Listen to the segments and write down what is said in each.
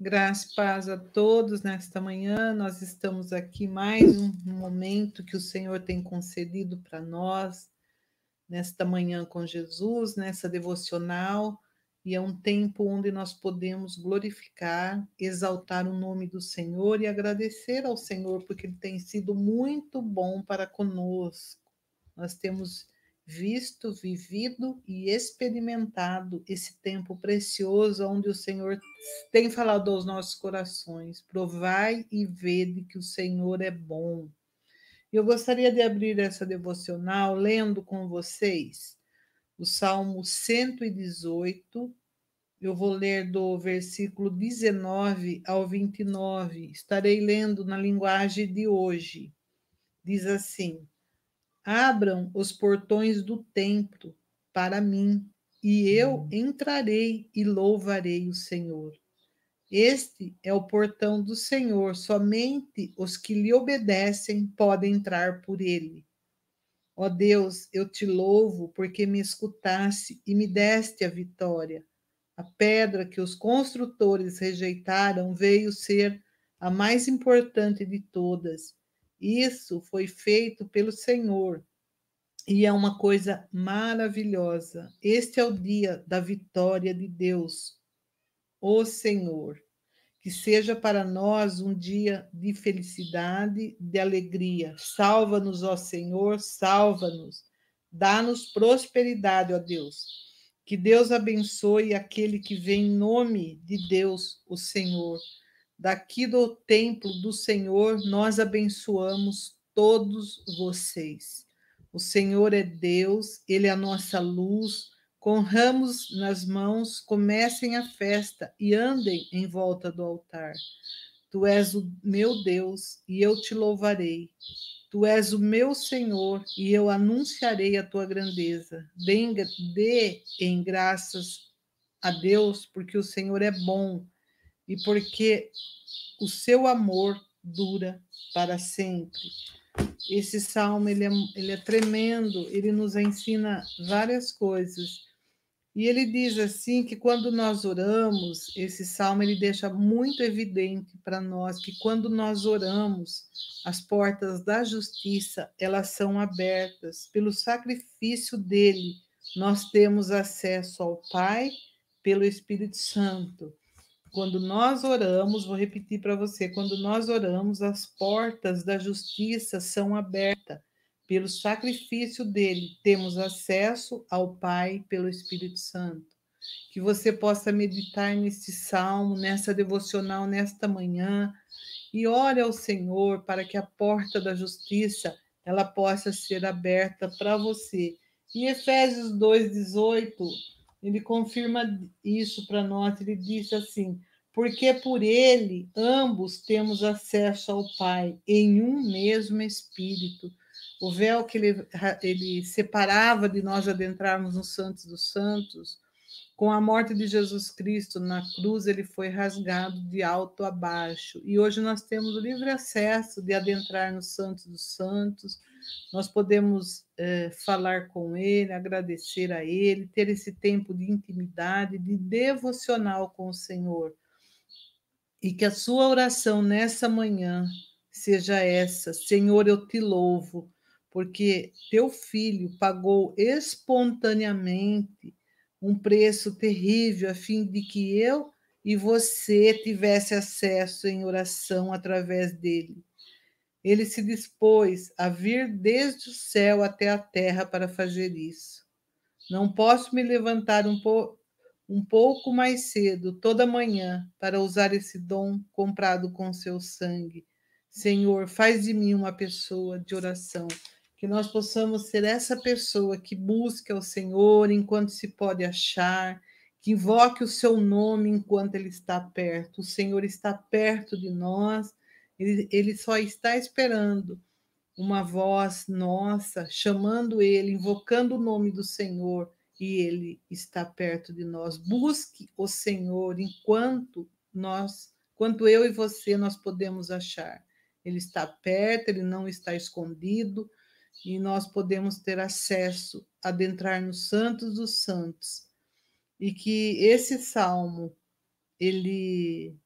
Graça e paz a todos nesta manhã. Nós estamos aqui mais um momento que o Senhor tem concedido para nós nesta manhã com Jesus, nessa devocional, e é um tempo onde nós podemos glorificar, exaltar o nome do Senhor e agradecer ao Senhor porque ele tem sido muito bom para conosco. Nós temos visto, vivido e experimentado esse tempo precioso onde o Senhor tem falado aos nossos corações. Provai e vede que o Senhor é bom. Eu gostaria de abrir essa devocional lendo com vocês o Salmo 118. Eu vou ler do versículo 19 ao 29. Estarei lendo na linguagem de hoje. Diz assim: Abram os portões do templo para mim, e eu hum. entrarei e louvarei o Senhor. Este é o portão do Senhor, somente os que lhe obedecem podem entrar por ele. Ó Deus, eu te louvo porque me escutaste e me deste a vitória. A pedra que os construtores rejeitaram veio ser a mais importante de todas isso foi feito pelo Senhor e é uma coisa maravilhosa. Este é o dia da vitória de Deus, o Senhor. Que seja para nós um dia de felicidade, de alegria. Salva-nos, ó Senhor, salva-nos. Dá-nos prosperidade, ó Deus. Que Deus abençoe aquele que vem em nome de Deus, o Senhor Daqui do templo do Senhor, nós abençoamos todos vocês. O Senhor é Deus, Ele é a nossa luz. Com ramos nas mãos, comecem a festa e andem em volta do altar. Tu és o meu Deus e eu te louvarei. Tu és o meu Senhor e eu anunciarei a tua grandeza. Dê, em graças a Deus, porque o Senhor é bom e porque o seu amor dura para sempre. Esse salmo ele é, ele é tremendo, ele nos ensina várias coisas. E ele diz assim que quando nós oramos, esse salmo ele deixa muito evidente para nós que quando nós oramos, as portas da justiça, elas são abertas pelo sacrifício dele. Nós temos acesso ao Pai pelo Espírito Santo. Quando nós oramos, vou repetir para você, quando nós oramos, as portas da justiça são abertas. Pelo sacrifício dele, temos acesso ao Pai pelo Espírito Santo. Que você possa meditar nesse salmo, nessa devocional, nesta manhã, e ore ao Senhor para que a porta da justiça ela possa ser aberta para você. Em Efésios 2:18, ele confirma isso para nós. Ele disse assim: porque por ele ambos temos acesso ao Pai em um mesmo Espírito. O véu que ele, ele separava de nós adentrarmos no Santos dos Santos, com a morte de Jesus Cristo na cruz, ele foi rasgado de alto a baixo. E hoje nós temos o livre acesso de adentrar no Santos dos Santos. Nós podemos é, falar com ele, agradecer a ele, ter esse tempo de intimidade, de devocional com o Senhor. E que a sua oração nessa manhã seja essa: Senhor, eu te louvo, porque teu filho pagou espontaneamente um preço terrível a fim de que eu e você tivesse acesso em oração através dele. Ele se dispôs a vir desde o céu até a terra para fazer isso. Não posso me levantar um, po um pouco mais cedo, toda manhã, para usar esse dom comprado com seu sangue. Senhor, faz de mim uma pessoa de oração, que nós possamos ser essa pessoa que busca o Senhor enquanto se pode achar, que invoque o seu nome enquanto ele está perto. O Senhor está perto de nós, ele, ele só está esperando uma voz nossa chamando ele, invocando o nome do Senhor e ele está perto de nós. Busque o Senhor enquanto nós, quanto eu e você nós podemos achar. Ele está perto, ele não está escondido e nós podemos ter acesso adentrar nos santos dos santos. E que esse salmo ele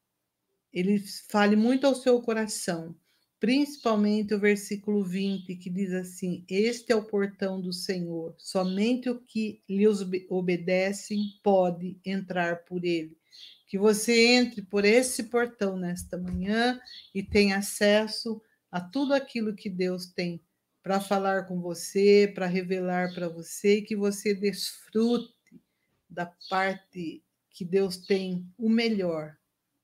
ele fale muito ao seu coração, principalmente o versículo 20, que diz assim: Este é o portão do Senhor, somente o que lhe obedecem pode entrar por ele. Que você entre por esse portão nesta manhã e tenha acesso a tudo aquilo que Deus tem para falar com você, para revelar para você, e que você desfrute da parte que Deus tem o melhor.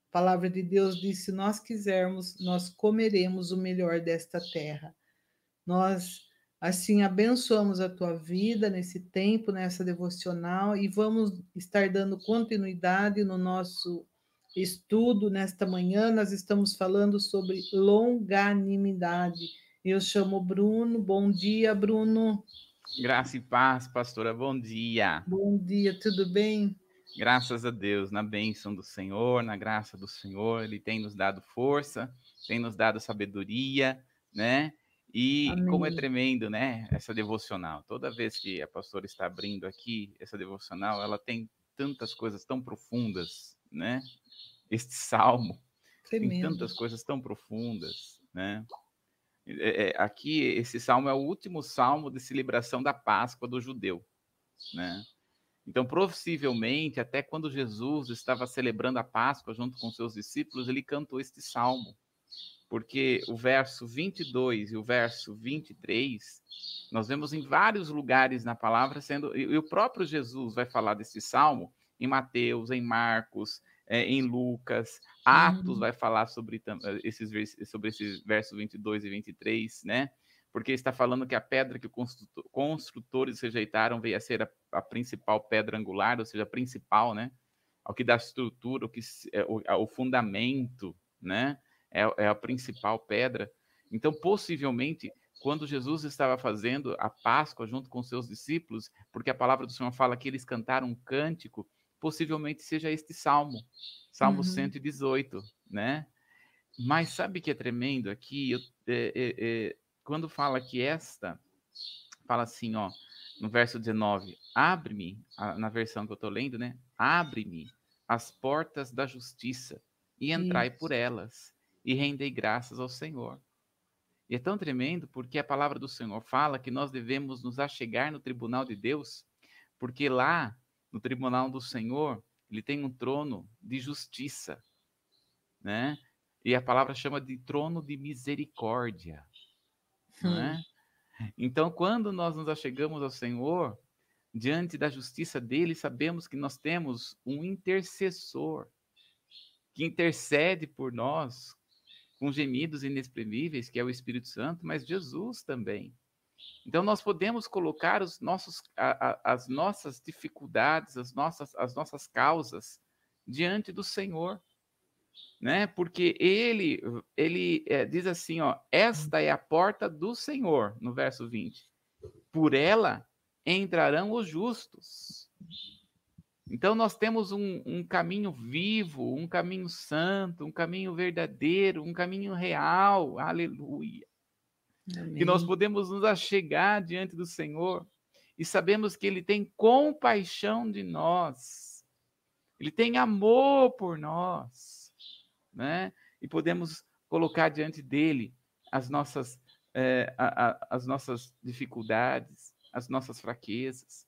A palavra de Deus diz: se nós quisermos, nós comeremos o melhor desta terra. Nós, assim, abençoamos a tua vida nesse tempo, nessa devocional, e vamos estar dando continuidade no nosso estudo nesta manhã. Nós estamos falando sobre longanimidade eu chamo Bruno. Bom dia, Bruno. Graça e paz, pastora. Bom dia. Bom dia, tudo bem? Graças a Deus, na bênção do Senhor, na graça do Senhor, Ele tem nos dado força, tem nos dado sabedoria, né? E Amém. como é tremendo, né? Essa devocional. Toda vez que a pastora está abrindo aqui essa devocional, ela tem tantas coisas tão profundas, né? Este salmo tremendo. tem tantas coisas tão profundas, né? É, é, aqui, esse salmo é o último salmo de celebração da Páscoa do judeu, né? Então, possivelmente, até quando Jesus estava celebrando a Páscoa junto com seus discípulos, ele cantou este salmo, porque o verso 22 e o verso 23, nós vemos em vários lugares na palavra sendo, e o próprio Jesus vai falar desse salmo em Mateus, em Marcos, é, em Lucas, Atos uhum. vai falar sobre eh, esses, sobre esses versos 22 e 23, né? Porque está falando que a pedra que os construtores rejeitaram veio a ser a, a, principal pedra angular, ou seja, a principal, né? O que dá estrutura, o que é, o, fundamento, né? É, é a principal pedra. Então, possivelmente, quando Jesus estava fazendo a Páscoa junto com seus discípulos, porque a palavra do Senhor fala que eles cantaram um cântico possivelmente seja este salmo, Salmo uhum. 118, né? Mas sabe que é tremendo aqui? Eu, é, é, é, quando fala que esta, fala assim, ó, no verso 19: Abre-me, na versão que eu estou lendo, né? Abre-me as portas da justiça e entrai Isso. por elas e rendei graças ao Senhor. E é tão tremendo porque a palavra do Senhor fala que nós devemos nos achegar no tribunal de Deus, porque lá no tribunal do Senhor, ele tem um trono de justiça, né? E a palavra chama de trono de misericórdia, hum. né? Então, quando nós nos achegamos ao Senhor, diante da justiça dele, sabemos que nós temos um intercessor que intercede por nós com gemidos inexprimíveis, que é o Espírito Santo, mas Jesus também. Então, nós podemos colocar os nossos, a, a, as nossas dificuldades, as nossas, as nossas causas diante do Senhor, né? Porque ele, ele é, diz assim, ó, esta é a porta do Senhor, no verso 20. Por ela entrarão os justos. Então, nós temos um, um caminho vivo, um caminho santo, um caminho verdadeiro, um caminho real. Aleluia. Amém. que nós podemos nos achegar diante do Senhor e sabemos que Ele tem compaixão de nós, Ele tem amor por nós, né? E podemos colocar diante dele as nossas, é, a, a, as nossas dificuldades, as nossas fraquezas,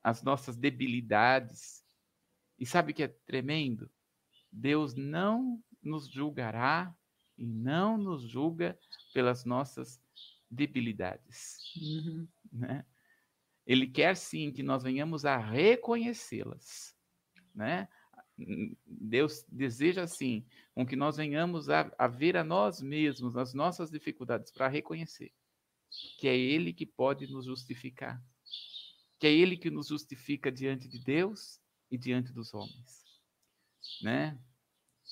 as nossas debilidades. E sabe que é tremendo? Deus não nos julgará e não nos julga pelas nossas debilidades. Uhum. Né? Ele quer sim que nós venhamos a reconhecê-las. Né? Deus deseja sim com que nós venhamos a, a ver a nós mesmos, as nossas dificuldades, para reconhecer que é Ele que pode nos justificar, que é Ele que nos justifica diante de Deus e diante dos homens, né?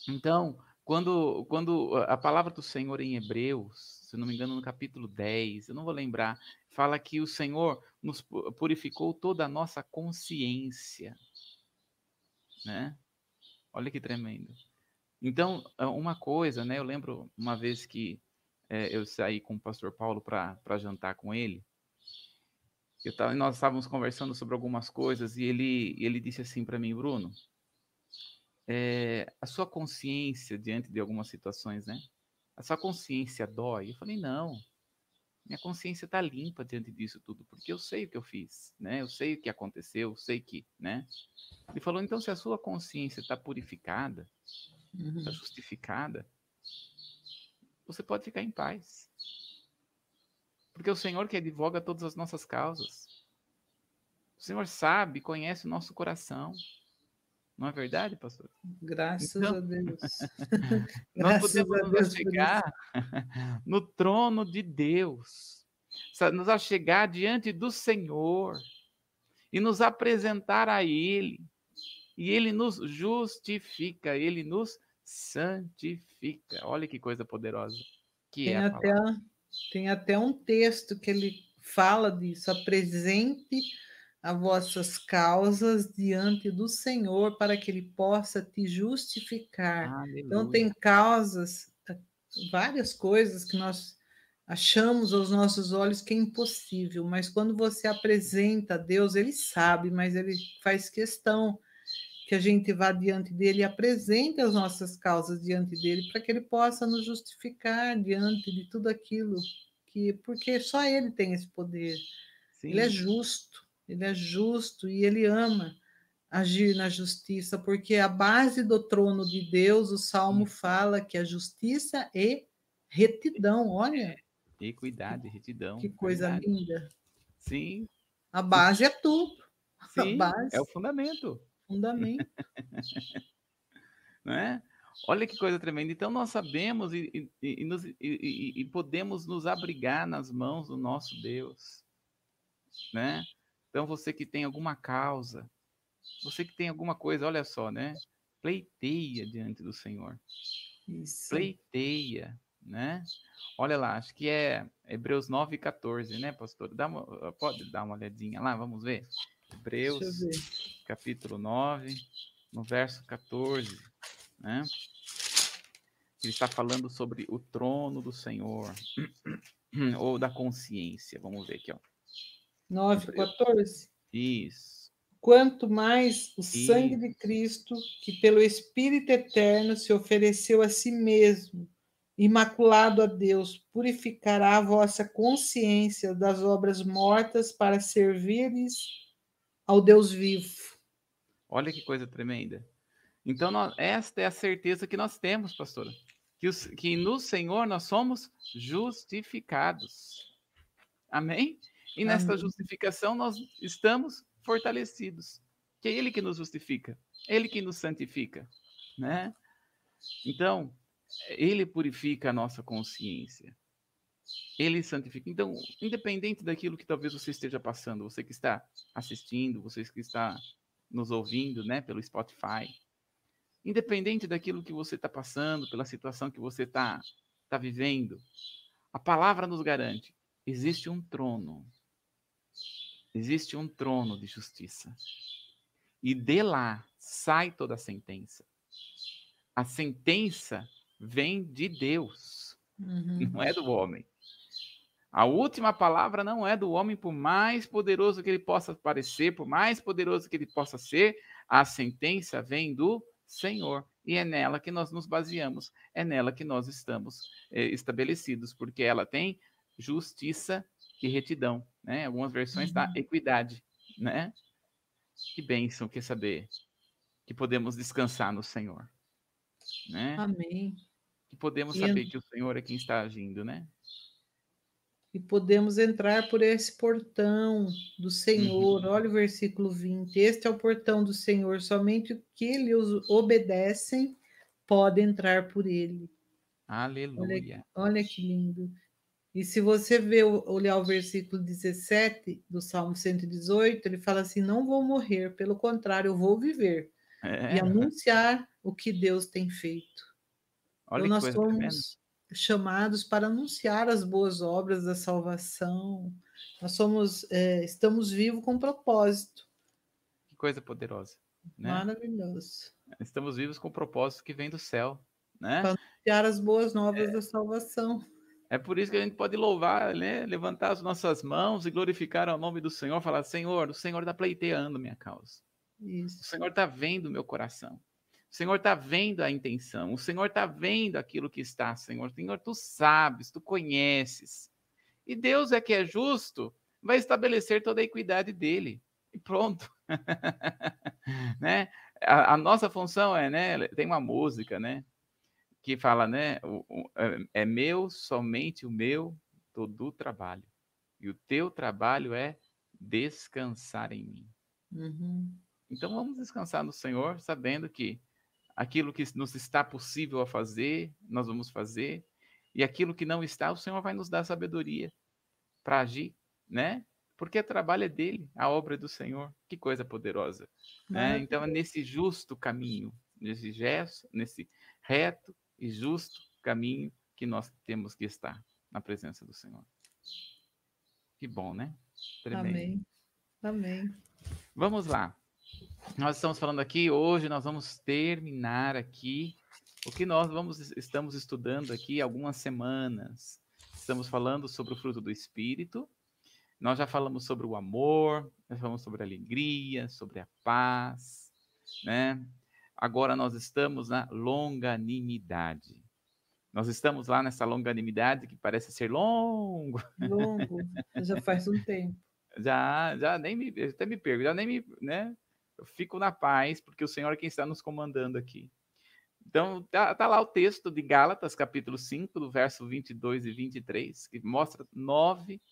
Então, quando, quando a palavra do Senhor em Hebreus, se não me engano, no capítulo 10, eu não vou lembrar, fala que o Senhor nos purificou toda a nossa consciência. Né? Olha que tremendo. Então, uma coisa, né? Eu lembro uma vez que é, eu saí com o pastor Paulo para jantar com ele. Eu tava, nós estávamos conversando sobre algumas coisas e ele, ele disse assim para mim, Bruno, é, a sua consciência diante de algumas situações, né? A sua consciência dói? Eu falei, não. Minha consciência está limpa diante disso tudo, porque eu sei o que eu fiz, né? Eu sei o que aconteceu, eu sei que, né? Ele falou, então, se a sua consciência está purificada, está uhum. Justificada, você pode ficar em paz. Porque o Senhor que advoga todas as nossas causas. O Senhor sabe, conhece o nosso coração. Não é verdade, pastor? Graças então, a Deus. nós podemos chegar no trono de Deus, nos chegar diante do Senhor e nos apresentar a Ele. E Ele nos justifica, Ele nos santifica. Olha que coisa poderosa que tem é até, Tem até um texto que ele fala disso, apresente as vossas causas diante do Senhor para que ele possa te justificar. Então, Aleluia. Então tem causas, várias coisas que nós achamos aos nossos olhos que é impossível, mas quando você apresenta a Deus, ele sabe, mas ele faz questão que a gente vá diante dele e apresente as nossas causas diante dele para que ele possa nos justificar diante de tudo aquilo que porque só ele tem esse poder. Sim. Ele é justo. Ele é justo e ele ama agir na justiça, porque a base do trono de Deus, o Salmo fala que a justiça é retidão, olha. Equidade, retidão. Que coisa verdade. linda. Sim. A base é tudo. Sim, base, é o fundamento. Fundamento. Não é? Olha que coisa tremenda. Então, nós sabemos e, e, e, nos, e, podemos nos abrigar nas mãos do nosso Deus. Né? Então, você que tem alguma causa, você que tem alguma coisa, olha só, né? Pleiteia diante do Senhor. Isso. Pleiteia, né? Olha lá, acho que é Hebreus 9, 14, né, pastor? Dá uma, pode dar uma olhadinha lá, vamos ver. Hebreus, ver. capítulo 9, no verso 14, né? Ele está falando sobre o trono do Senhor, ou da consciência. Vamos ver aqui, ó. 9, 14. Isso. Quanto mais o Isso. sangue de Cristo, que pelo Espírito eterno se ofereceu a si mesmo, imaculado a Deus, purificará a vossa consciência das obras mortas para servires ao Deus vivo. Olha que coisa tremenda. Então, nós, esta é a certeza que nós temos, pastora. Que, os, que no Senhor nós somos justificados. Amém? E nesta Amém. justificação nós estamos fortalecidos. Que é Ele que nos justifica, Ele que nos santifica, né? Então, Ele purifica a nossa consciência. Ele santifica. Então, independente daquilo que talvez você esteja passando, você que está assistindo, você que está nos ouvindo, né, pelo Spotify, independente daquilo que você está passando, pela situação que você está tá vivendo, a palavra nos garante: existe um trono existe um trono de justiça. E de lá sai toda a sentença. A sentença vem de Deus, uhum. não é do homem. A última palavra não é do homem, por mais poderoso que ele possa parecer, por mais poderoso que ele possa ser, a sentença vem do Senhor. E é nela que nós nos baseamos, é nela que nós estamos é, estabelecidos, porque ela tem justiça e retidão, né? Algumas versões tá uhum. da equidade, né? Que bênção que saber que podemos descansar no Senhor, né? Amém. Que podemos e... saber que o Senhor é quem está agindo, né? E podemos entrar por esse portão do Senhor. Uhum. Olha o versículo 20. Este é o portão do Senhor, somente o que lhes obedecem pode entrar por ele. Aleluia. Olha, olha que lindo. E se você ver, olhar o versículo 17 do Salmo 118, ele fala assim: Não vou morrer, pelo contrário, eu vou viver é. e anunciar o que Deus tem feito. Olha então, nós somos tremenda. chamados para anunciar as boas obras da salvação. Nós somos, é, estamos vivos com propósito. Que coisa poderosa. Né? Maravilhoso. Estamos vivos com propósito que vem do céu. Né? Para anunciar as boas novas é. da salvação. É por isso que a gente pode louvar, né? levantar as nossas mãos e glorificar o nome do Senhor, falar: Senhor, o Senhor está pleiteando minha causa. Isso. O Senhor está vendo meu coração. O Senhor está vendo a intenção, o Senhor está vendo aquilo que está, Senhor. Senhor, tu sabes, tu conheces. E Deus é que é justo, vai estabelecer toda a equidade dele. E pronto. né? A, a, nossa função é, né? Tem uma música, né? Que fala, né? O, o, é, é meu, somente o meu, todo o trabalho. E o teu trabalho é descansar em mim. Uhum. Então vamos descansar no Senhor, sabendo que aquilo que nos está possível a fazer, nós vamos fazer, e aquilo que não está, o Senhor vai nos dar sabedoria para agir, né? Porque o trabalho é dele, a obra é do Senhor. Que coisa poderosa. Né? Então, é nesse justo caminho, nesse gesto, nesse reto e justo caminho que nós temos que estar na presença do Senhor. Que bom, né? Tremendo. Amém. Amém. Vamos lá. Nós estamos falando aqui, hoje nós vamos terminar aqui o que nós vamos, estamos estudando aqui algumas semanas. Estamos falando sobre o fruto do Espírito. Nós já falamos sobre o amor, nós falamos sobre a alegria, sobre a paz, né? Agora nós estamos na longanimidade. Nós estamos lá nessa longanimidade que parece ser longo. Longo, já faz um tempo. Já, já nem me, até me perco, já nem me, né? Eu fico na paz, porque o Senhor é quem está nos comandando aqui. Então, tá, tá, lá o texto de Gálatas, capítulo 5, do verso 22 e 23, que mostra nove,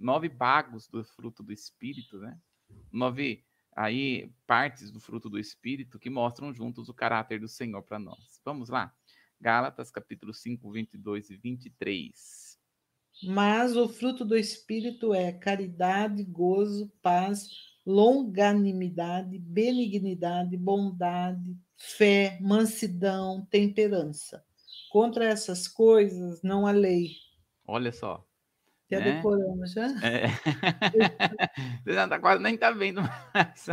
nove bagos do fruto do Espírito, né? Nove aí partes do fruto do Espírito que mostram juntos o caráter do Senhor para nós. Vamos lá? Gálatas, capítulo 5, 22 e 23. Mas o fruto do Espírito é caridade, gozo, paz, longanimidade, benignidade, bondade, fé, mansidão, temperança. Contra essas coisas não há lei. Olha só. Já né? decoramos, já? É. Você já tá quase nem está vendo mais.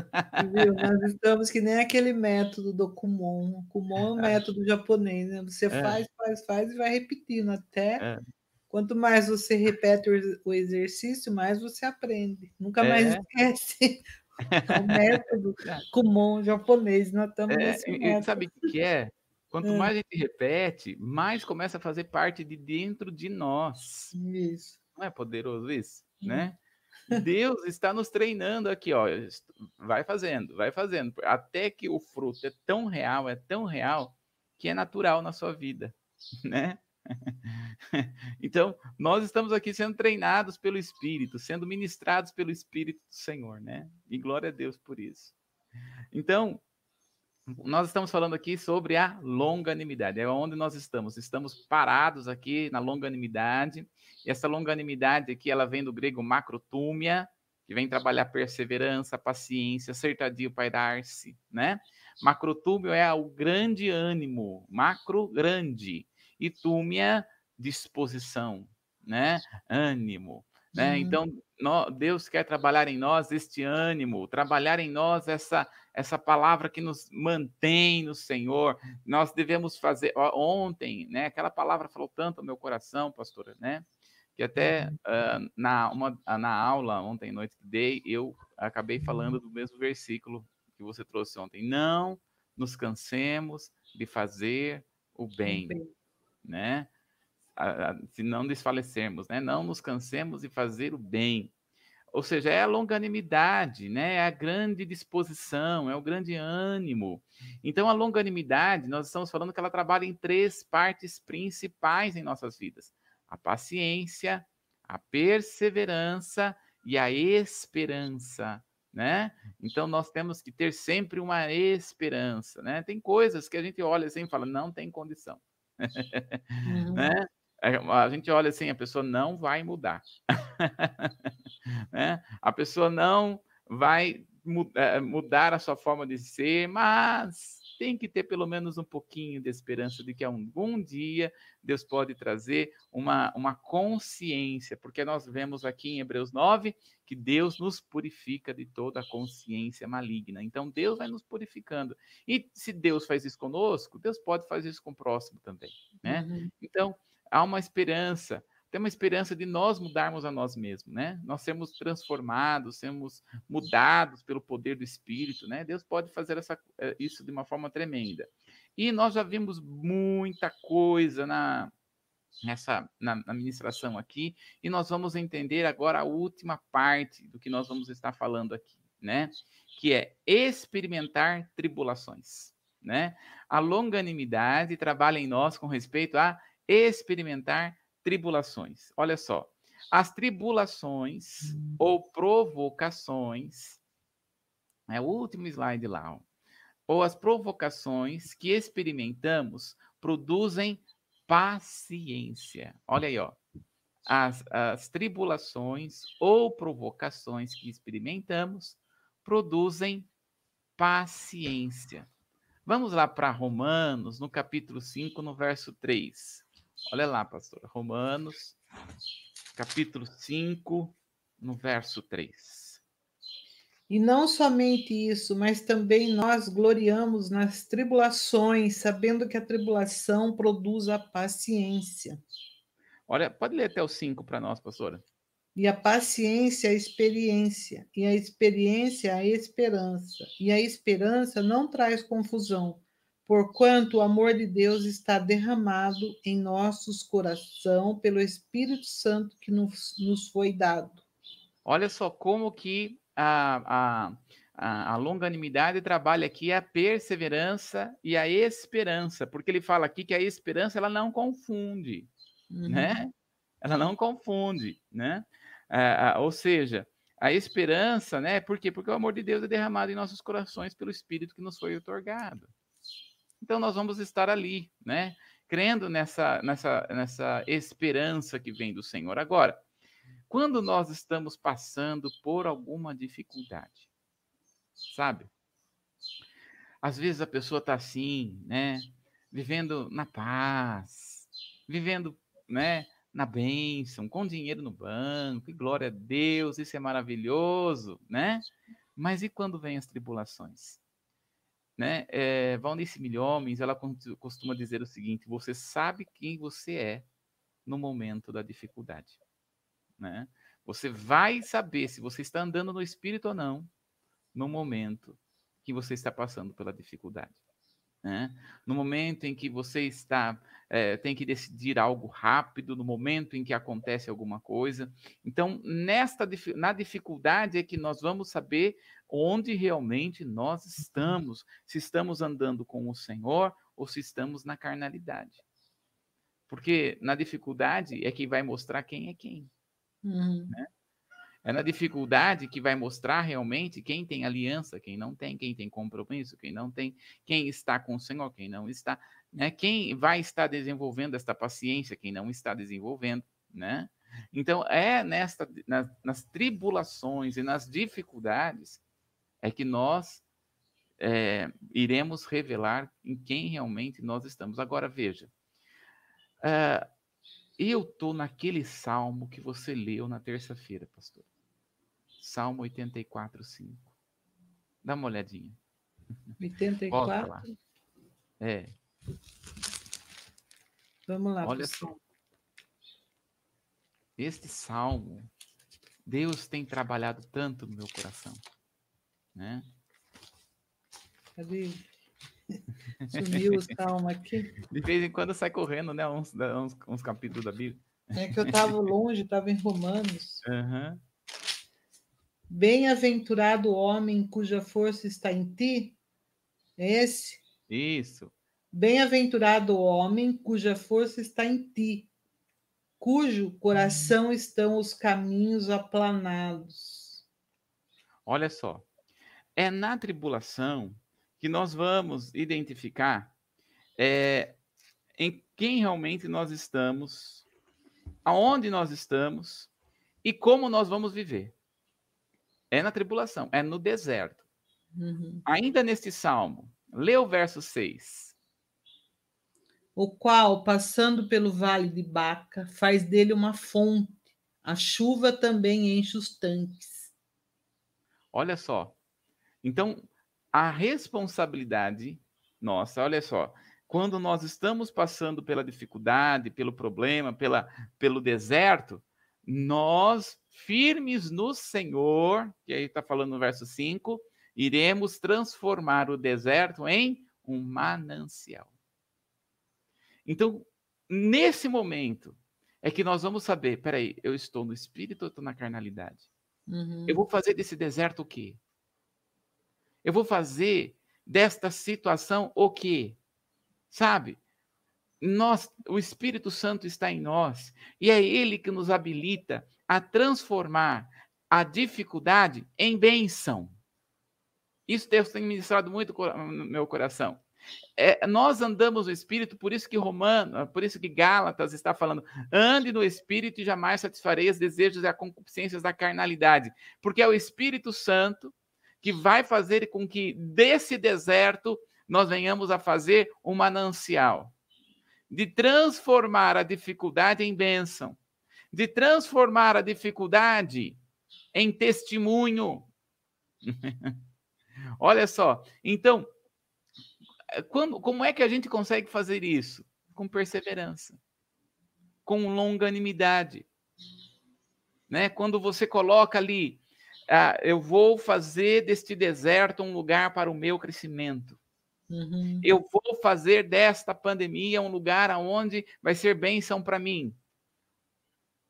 Viu? Nós estamos que nem aquele método do Kumon. Kumon é um método japonês, né? Você é. faz, faz, faz e vai repetindo até. É. Quanto mais você repete o exercício, mais você aprende. Nunca mais é. esquece é o método Kumon japonês. Nós estamos é, nesse método. Sabe o que é? Quanto é. mais a gente repete, mais começa a fazer parte de dentro de nós. Isso. Não é poderoso isso, né? Deus está nos treinando aqui, ó. Vai fazendo, vai fazendo, até que o fruto é tão real, é tão real que é natural na sua vida, né? Então, nós estamos aqui sendo treinados pelo Espírito, sendo ministrados pelo Espírito do Senhor, né? E glória a Deus por isso. Então, nós estamos falando aqui sobre a longanimidade. É onde nós estamos. Estamos parados aqui na longanimidade. E essa longanimidade aqui, ela vem do grego macrotúmia, que vem trabalhar perseverança, paciência, certadio pairar-se, né? Macrotúmio é o grande ânimo, macro grande, e túmia disposição, né? Ânimo, né? Uhum. Então, Deus quer trabalhar em nós este ânimo, trabalhar em nós essa essa palavra que nos mantém no Senhor. Nós devemos fazer ontem, né? Aquela palavra falou tanto ao meu coração, pastora, né? Que até uh, na uma na aula ontem à noite que dei, eu acabei falando do mesmo versículo que você trouxe ontem. Não nos cansemos de fazer o bem, né? Se não desfalecermos, né? Não nos cansemos de fazer o bem. Ou seja, é a longanimidade, né? É a grande disposição, é o grande ânimo. Então, a longanimidade, nós estamos falando que ela trabalha em três partes principais em nossas vidas: a paciência, a perseverança e a esperança, né? Então, nós temos que ter sempre uma esperança, né? Tem coisas que a gente olha assim e fala, não tem condição. Uhum. né? É, a gente olha assim, a pessoa não vai mudar. né? A pessoa não vai eh, mudar a sua forma de ser, mas tem que ter pelo menos um pouquinho de esperança de que algum dia Deus pode trazer uma, uma consciência, porque nós vemos aqui em Hebreus 9 que Deus nos purifica de toda a consciência maligna. Então Deus vai nos purificando. E se Deus faz isso conosco, Deus pode fazer isso com o próximo também, né? Uhum. Então, há uma esperança. tem uma esperança de nós mudarmos a nós mesmos, né? Nós sermos transformados, sermos mudados pelo poder do Espírito, né? Deus pode fazer essa, eh, isso de uma forma tremenda. E nós já vimos muita coisa na, nessa na, na ministração aqui, e nós vamos entender agora a última parte do que nós vamos estar falando aqui, né? Que é experimentar tribulações, né? A longanimidade trabalha em nós com respeito a experimentar tribulações. Olha só, as tribulações ou provocações, é o último slide lá, ó, ou as provocações que experimentamos produzem paciência. Olha aí, ó. As, as tribulações ou provocações que experimentamos produzem paciência. Vamos lá para Romanos, no capítulo 5, no verso 3. Olha lá, pastor. Romanos, capítulo 5, no verso 3. E não somente isso, mas também nós gloriamos nas tribulações, sabendo que a tribulação produz a paciência. Olha, pode ler até o 5 para nós, pastora. E a paciência, a experiência, e a experiência, a esperança. E a esperança não traz confusão, porquanto o amor de Deus está derramado em nossos coração pelo Espírito Santo que nos, nos foi dado. Olha só como que a, a, a, a longanimidade trabalha aqui a perseverança e a esperança, porque ele fala aqui que a esperança ela não confunde, uhum. né? Ela não confunde, né? Ah, ou seja, a esperança, né? Por quê? Porque o amor de Deus é derramado em nossos corações pelo Espírito que nos foi otorgado. Então nós vamos estar ali, né? Crendo nessa, nessa, nessa esperança que vem do Senhor. Agora, quando nós estamos passando por alguma dificuldade, sabe? Às vezes a pessoa está assim, né? Vivendo na paz, vivendo, né? Na bênção, com dinheiro no banco, e glória a Deus, isso é maravilhoso, né? Mas e quando vem as tribulações? Né? É, Valnice Milhomens, ela costuma dizer o seguinte: você sabe quem você é no momento da dificuldade. Né? Você vai saber se você está andando no espírito ou não no momento que você está passando pela dificuldade. Né? No momento em que você está é, tem que decidir algo rápido, no momento em que acontece alguma coisa. Então, nesta na dificuldade é que nós vamos saber onde realmente nós estamos, se estamos andando com o Senhor ou se estamos na carnalidade. Porque na dificuldade é que vai mostrar quem é quem. Uhum. Né? É na dificuldade que vai mostrar realmente quem tem aliança, quem não tem, quem tem compromisso, quem não tem, quem está com o Senhor, quem não está, né? Quem vai estar desenvolvendo esta paciência, quem não está desenvolvendo, né? Então é nesta nas, nas tribulações e nas dificuldades é que nós é, iremos revelar em quem realmente nós estamos. Agora veja, uh, eu estou naquele salmo que você leu na terça-feira, pastor. Salmo 84, 5. Dá uma olhadinha. 84? É. Vamos lá. Olha só. Este salmo, Deus tem trabalhado tanto no meu coração, né? Cadê? Sumiu o salmo aqui. De vez em quando sai correndo, né? Uns, uns, uns capítulos da Bíblia. É que eu estava longe, estava em Romanos. Uhum. Bem-aventurado o homem cuja força está em ti. É esse? Isso. Bem-aventurado o homem cuja força está em ti, cujo coração estão os caminhos aplanados. Olha só. É na tribulação que nós vamos identificar é, em quem realmente nós estamos, aonde nós estamos e como nós vamos viver. É na tribulação, é no deserto. Uhum. Ainda neste salmo, lê o verso 6. O qual, passando pelo vale de Baca, faz dele uma fonte. A chuva também enche os tanques. Olha só. Então, a responsabilidade nossa, olha só, quando nós estamos passando pela dificuldade, pelo problema, pela, pelo deserto, nós, firmes no Senhor, que aí está falando no verso 5, iremos transformar o deserto em um manancial. Então, nesse momento, é que nós vamos saber: peraí, eu estou no espírito ou estou na carnalidade? Uhum. Eu vou fazer desse deserto o quê? Eu vou fazer desta situação o quê? Sabe? Nós, o Espírito Santo está em nós e é ele que nos habilita a transformar a dificuldade em bênção. Isso Deus tem ministrado muito no meu coração. É, nós andamos no Espírito, por isso que Romano, por isso que Gálatas está falando, ande no Espírito e jamais satisfarei os desejos e as concupiscências da carnalidade, porque é o Espírito Santo que vai fazer com que desse deserto nós venhamos a fazer um manancial, de transformar a dificuldade em bênção, de transformar a dificuldade em testemunho. Olha só, então, como é que a gente consegue fazer isso? Com perseverança, com longanimidade. Né? Quando você coloca ali, ah, eu vou fazer deste deserto um lugar para o meu crescimento. Uhum. Eu vou fazer desta pandemia um lugar onde vai ser bênção para mim.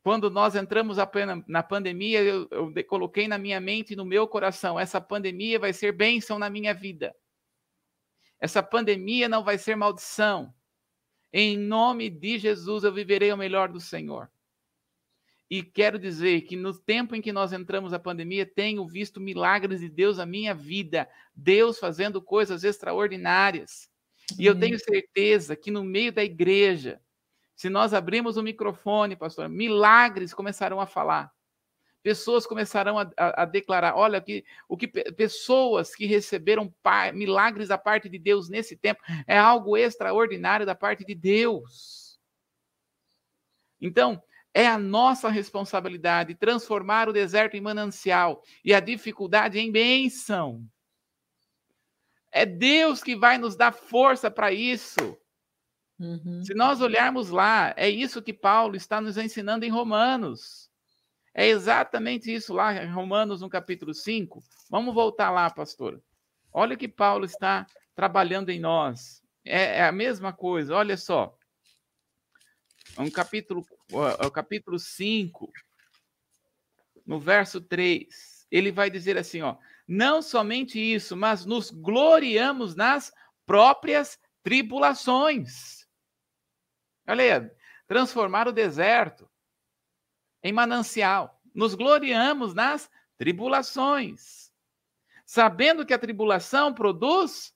Quando nós entramos na pandemia, eu, eu coloquei na minha mente e no meu coração: essa pandemia vai ser bênção na minha vida. Essa pandemia não vai ser maldição. Em nome de Jesus, eu viverei o melhor do Senhor. E quero dizer que no tempo em que nós entramos na pandemia, tenho visto milagres de Deus na minha vida, Deus fazendo coisas extraordinárias. E eu tenho certeza que no meio da igreja, se nós abrirmos o microfone, pastor, milagres começarão a falar. Pessoas começarão a, a, a declarar: olha, que, o que pessoas que receberam milagres da parte de Deus nesse tempo é algo extraordinário da parte de Deus. Então, é a nossa responsabilidade transformar o deserto em manancial e a dificuldade em bênção. É Deus que vai nos dar força para isso. Uhum. Se nós olharmos lá, é isso que Paulo está nos ensinando em Romanos. É exatamente isso lá, em Romanos, no capítulo 5. Vamos voltar lá, pastor. Olha o que Paulo está trabalhando em nós. É, é a mesma coisa, olha só um capítulo, o capítulo 5, no verso 3, ele vai dizer assim, ó, não somente isso, mas nos gloriamos nas próprias tribulações. Olha aí, transformar o deserto em manancial. Nos gloriamos nas tribulações, sabendo que a tribulação produz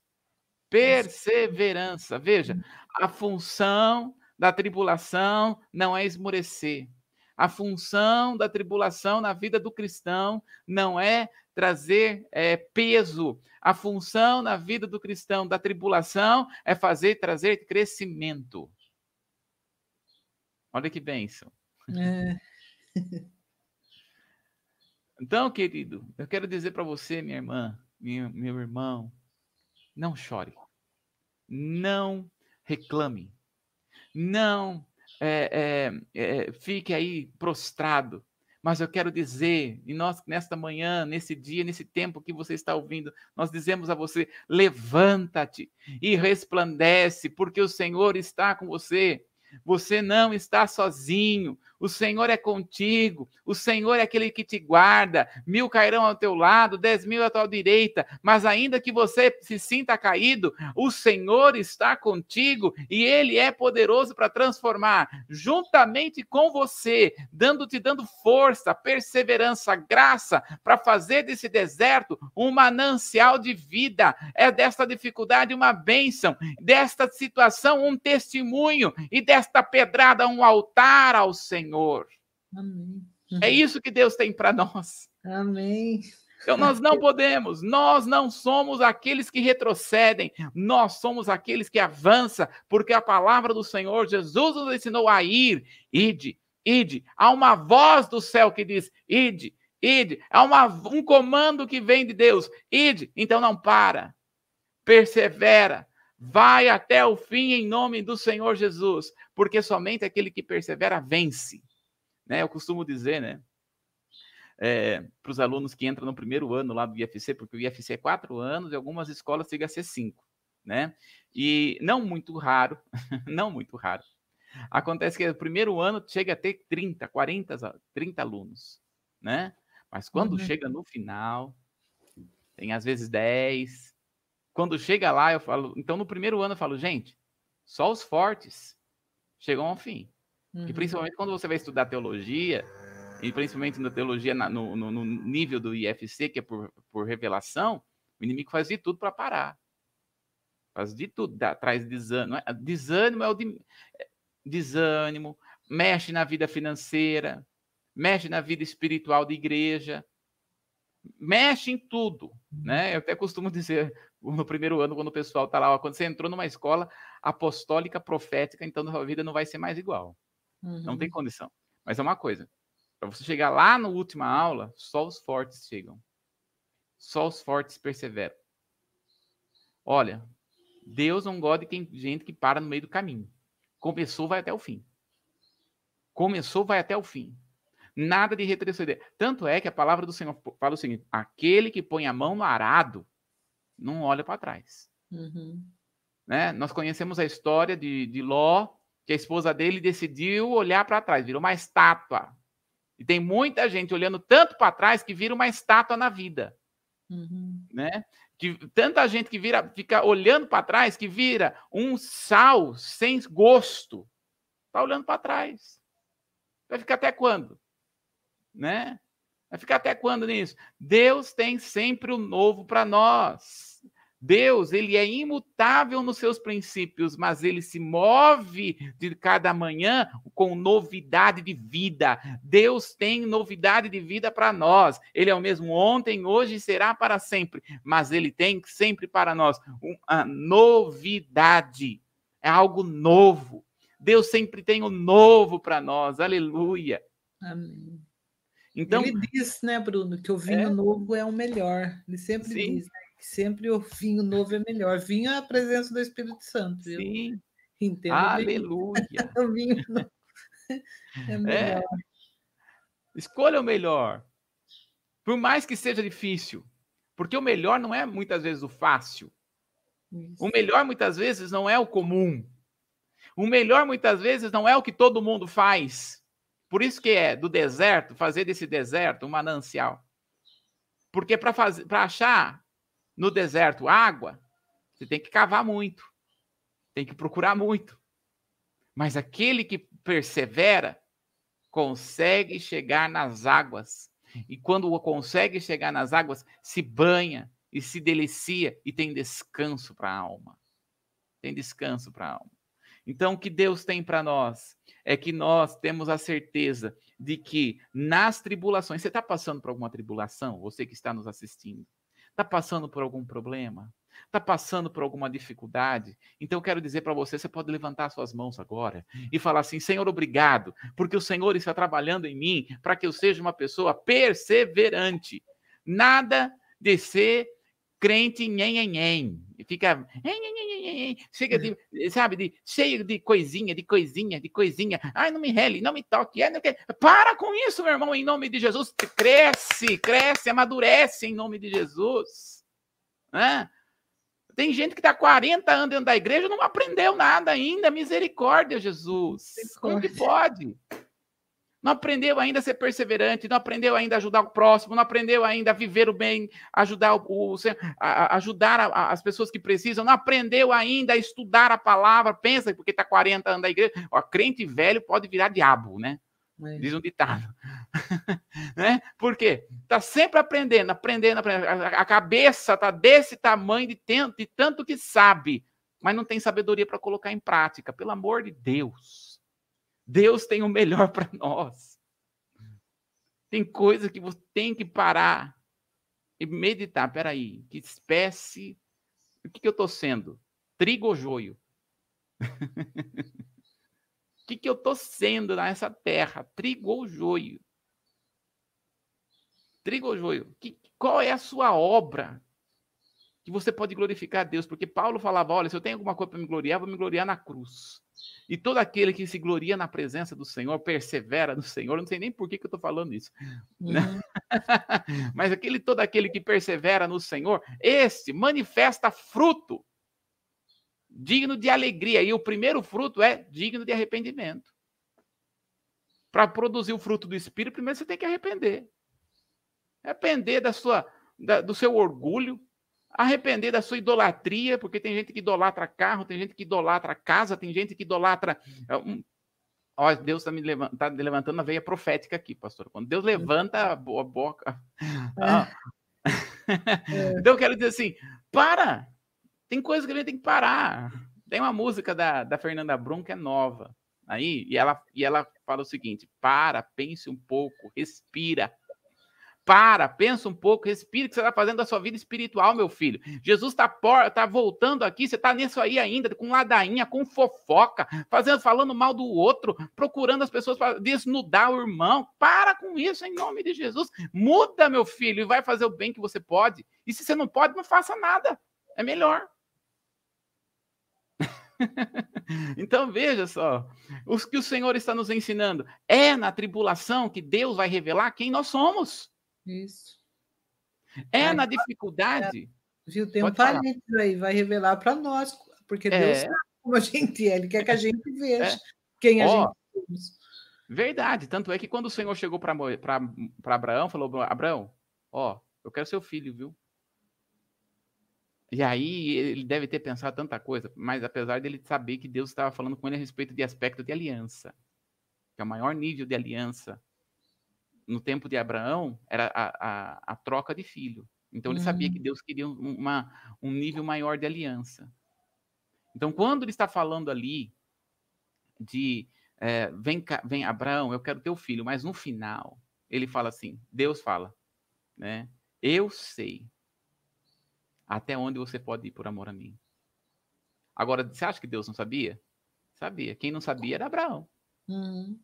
perseverança. Veja, a função da tribulação não é esmorecer. A função da tribulação na vida do cristão não é trazer é, peso. A função na vida do cristão da tribulação é fazer trazer crescimento. Olha que bênção. É. Então, querido, eu quero dizer para você, minha irmã, minha, meu irmão, não chore. Não reclame. Não é, é, é, fique aí prostrado. Mas eu quero dizer, e nós, nesta manhã, nesse dia, nesse tempo que você está ouvindo, nós dizemos a você: levanta-te e resplandece, porque o Senhor está com você. Você não está sozinho. O Senhor é contigo, o Senhor é aquele que te guarda. Mil cairão ao teu lado, dez mil à tua direita, mas ainda que você se sinta caído, o Senhor está contigo e Ele é poderoso para transformar juntamente com você, dando-te dando força, perseverança, graça para fazer desse deserto um manancial de vida. É desta dificuldade uma bênção, desta situação um testemunho e desta pedrada um altar ao Senhor. Senhor. Amém. É isso que Deus tem para nós. Amém. Então nós não podemos, nós não somos aqueles que retrocedem, nós somos aqueles que avançam, porque a palavra do Senhor Jesus nos ensinou a ir, ide, ide. Há uma voz do céu que diz: ide, ide. Há uma, um comando que vem de Deus: ide. Então não para, persevera, Vai até o fim em nome do Senhor Jesus, porque somente aquele que persevera vence. Né? Eu costumo dizer, né? É, para os alunos que entram no primeiro ano lá do IFC, porque o IFC é quatro anos e algumas escolas chega a ser cinco, né? E não muito raro, não muito raro, acontece que no primeiro ano chega a ter 30, 40, 30 alunos, né? Mas quando uhum. chega no final, tem às vezes 10. Quando chega lá, eu falo. Então, no primeiro ano, eu falo, gente, só os fortes chegam ao fim. Uhum. E principalmente quando você vai estudar teologia, e principalmente na teologia no, no, no, nível do IFC, que é por, por revelação, o inimigo faz de tudo para parar. Faz de tudo, dá, traz desânimo. É, desânimo é o de, é, desânimo, mexe na vida financeira, mexe na vida espiritual da igreja, mexe em tudo, né? Eu até costumo dizer no primeiro ano, quando o pessoal está lá, ó, quando você entrou numa escola apostólica profética, então a sua vida não vai ser mais igual. Uhum. Não tem uhum. condição. Mas é uma coisa, para você chegar lá na última aula, só os fortes chegam. Só os fortes perseveram. Olha, Deus não gosta de quem, gente que para no meio do caminho. Começou, vai até o fim. Começou, vai até o fim. Nada de retroceder. Tanto é que a palavra do Senhor fala o seguinte: aquele que põe a mão no arado não olha para trás. Uhum. Né? Nós conhecemos a história de, de Ló, que a esposa dele decidiu olhar para trás, virou uma estátua. E tem muita gente olhando tanto para trás que vira uma estátua na vida. Uhum. Né? Que, tanta gente que vira, fica olhando para trás que vira um sal sem gosto. Está olhando para trás. Vai ficar até quando? né? Vai ficar até quando nisso? Deus tem sempre o novo para nós. Deus, ele é imutável nos seus princípios, mas ele se move de cada manhã com novidade de vida. Deus tem novidade de vida para nós. Ele é o mesmo ontem, hoje e será para sempre, mas ele tem sempre para nós uma novidade. É algo novo. Deus sempre tem o novo para nós. Aleluia. Amém. Então, ele diz, né, Bruno, que o vinho é? novo é o melhor. Ele sempre Sim. diz né, que sempre o vinho novo é melhor. Vinho é a presença do Espírito Santo. Sim. Entendo Aleluia. o vinho novo é, é. melhor. É. Escolha o melhor. Por mais que seja difícil. Porque o melhor não é muitas vezes o fácil. Isso. O melhor muitas vezes não é o comum. O melhor muitas vezes não é o que todo mundo faz. Por isso que é do deserto, fazer desse deserto um manancial. Porque para achar no deserto água, você tem que cavar muito, tem que procurar muito. Mas aquele que persevera consegue chegar nas águas. E quando consegue chegar nas águas, se banha e se delicia e tem descanso para a alma. Tem descanso para a alma. Então, o que Deus tem para nós é que nós temos a certeza de que nas tribulações, você está passando por alguma tribulação, você que está nos assistindo, está passando por algum problema, está passando por alguma dificuldade, então eu quero dizer para você, você pode levantar suas mãos agora e falar assim: Senhor, obrigado, porque o Senhor está trabalhando em mim para que eu seja uma pessoa perseverante. Nada de ser crente nhen, nhen, fica chega de, sabe, de, cheio de coisinha, de coisinha, de coisinha. Ai, não me rele, não me toque. Não quer. Para com isso, meu irmão, em nome de Jesus. Cresce, cresce, amadurece em nome de Jesus. Né? Tem gente que está 40 anos dentro da igreja não aprendeu nada ainda. Misericórdia, Jesus. Como que pode? Não aprendeu ainda a ser perseverante, não aprendeu ainda a ajudar o próximo, não aprendeu ainda a viver o bem, ajudar, o, o a, ajudar a, a, as pessoas que precisam, não aprendeu ainda a estudar a palavra, pensa, porque está 40 anos da igreja, ó, crente velho pode virar diabo, né? É. Diz um ditado. né? Por quê? Está sempre aprendendo, aprendendo, aprendendo. A, a cabeça está desse tamanho de, tanto, de tanto que sabe, mas não tem sabedoria para colocar em prática, pelo amor de Deus. Deus tem o melhor para nós. Tem coisa que você tem que parar e meditar. Peraí, que espécie. O que, que eu estou sendo? Trigo ou joio? O que, que eu estou sendo nessa terra? Trigo ou joio? Trigo ou joio? Que, qual é a sua obra? que você pode glorificar a Deus, porque Paulo falava: olha, se eu tenho alguma coisa para me gloriar, vou me gloriar na cruz. E todo aquele que se gloria na presença do Senhor, persevera no Senhor, não sei nem por que, que eu estou falando isso. Né? Uhum. Mas aquele, todo aquele que persevera no Senhor, este manifesta fruto digno de alegria. E o primeiro fruto é digno de arrependimento. Para produzir o fruto do Espírito, primeiro você tem que arrepender. Arrepender da sua, da, do seu orgulho, arrepender da sua idolatria, porque tem gente que idolatra carro, tem gente que idolatra casa, tem gente que idolatra. É, um... Ó, Deus está me levantando, tá levantando a veia profética aqui, pastor. Quando Deus levanta a boa boca. Ah. É. então eu quero dizer assim: para! Tem coisa que a gente tem que parar. Tem uma música da, da Fernanda Brum que é nova. Aí, e ela, e ela fala o seguinte: para, pense um pouco, respira. Para, pensa um pouco, respira o que você está fazendo da sua vida espiritual, meu filho. Jesus está tá voltando aqui, você está nisso aí ainda, com ladainha, com fofoca, fazendo, falando mal do outro, procurando as pessoas para desnudar o irmão. Para com isso, em nome de Jesus. Muda, meu filho, e vai fazer o bem que você pode. E se você não pode, não faça nada. É melhor. então veja só, o que o Senhor está nos ensinando é na tribulação que Deus vai revelar quem nós somos. Isso. É na dificuldade. É, viu? Tem Pode um parênteses aí, vai revelar para nós, porque é. Deus sabe como a gente é, Ele quer que a gente veja é. quem a gente somos. Verdade, tanto é que quando o Senhor chegou para Abraão, falou: Abraão, ó, eu quero seu filho, viu? E aí ele deve ter pensado tanta coisa, mas apesar dele saber que Deus estava falando com ele a respeito de aspecto de aliança, que é o maior nível de aliança no tempo de Abraão era a, a, a troca de filho. Então ele sabia que hum. Deus queria uma, um nível maior de aliança. Então quando ele está falando ali de é, vem, vem Abraão, eu quero teu filho, mas no final ele fala assim, Deus fala, né? Eu sei até onde você pode ir por amor a mim. Agora, você acha que Deus não sabia? Sabia. Quem não sabia era Abraão. Uhum.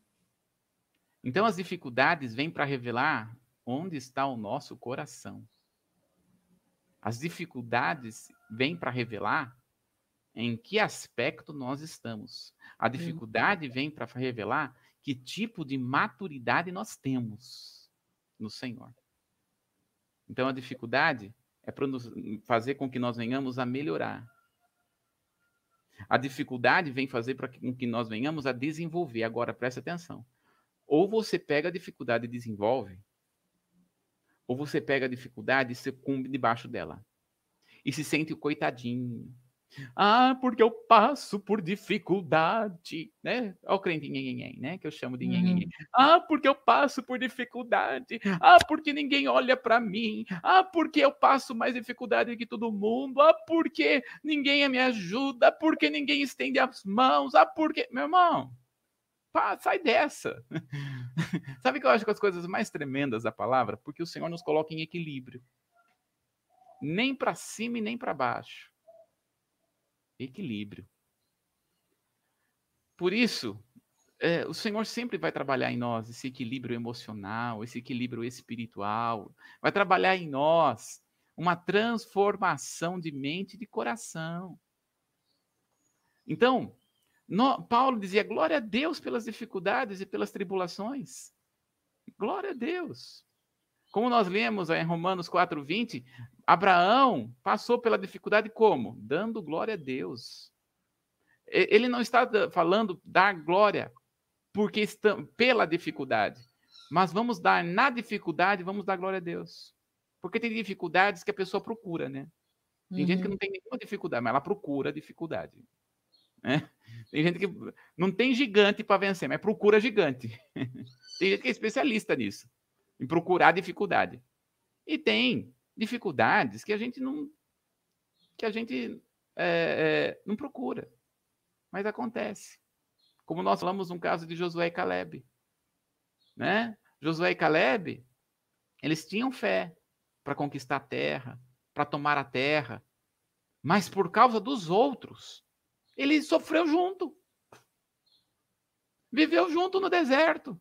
Então, as dificuldades vêm para revelar onde está o nosso coração. As dificuldades vêm para revelar em que aspecto nós estamos. A dificuldade vem para revelar que tipo de maturidade nós temos no Senhor. Então, a dificuldade é para fazer com que nós venhamos a melhorar. A dificuldade vem fazer para que nós venhamos a desenvolver. Agora, preste atenção. Ou você pega a dificuldade e desenvolve, ou você pega a dificuldade e sucumbe debaixo dela. E se sente o coitadinho, ah, porque eu passo por dificuldade, né? Olha o crente nhenhenhen, né? Que eu chamo de nhenhenhen. Uhum. Ah, porque eu passo por dificuldade. Ah, porque ninguém olha para mim. Ah, porque eu passo mais dificuldade que todo mundo. Ah, porque ninguém me ajuda. Porque ninguém estende as mãos. Ah, porque... Meu irmão, pá, sai dessa. Sabe que eu acho que as coisas mais tremendas da palavra? Porque o Senhor nos coloca em equilíbrio. Nem para cima e nem para baixo equilíbrio. Por isso, é, o Senhor sempre vai trabalhar em nós esse equilíbrio emocional, esse equilíbrio espiritual, vai trabalhar em nós uma transformação de mente e de coração. Então, no, Paulo dizia: glória a Deus pelas dificuldades e pelas tribulações. Glória a Deus. Como nós lemos em Romanos 4:20, Abraão passou pela dificuldade como? Dando glória a Deus. Ele não está falando dar glória porque está, pela dificuldade, mas vamos dar na dificuldade, vamos dar glória a Deus. Porque tem dificuldades que a pessoa procura, né? Tem uhum. gente que uhum. não tem nenhuma dificuldade, mas ela procura dificuldade. Né? Tem gente que não tem gigante para vencer, mas procura gigante. tem gente que é especialista nisso em procurar dificuldade. E tem dificuldades que a gente não que a gente é, é, não procura, mas acontece. Como nós falamos no caso de Josué e Caleb, né? Josué e Caleb, eles tinham fé para conquistar a terra, para tomar a terra, mas por causa dos outros, ele sofreu junto. Viveu junto no deserto.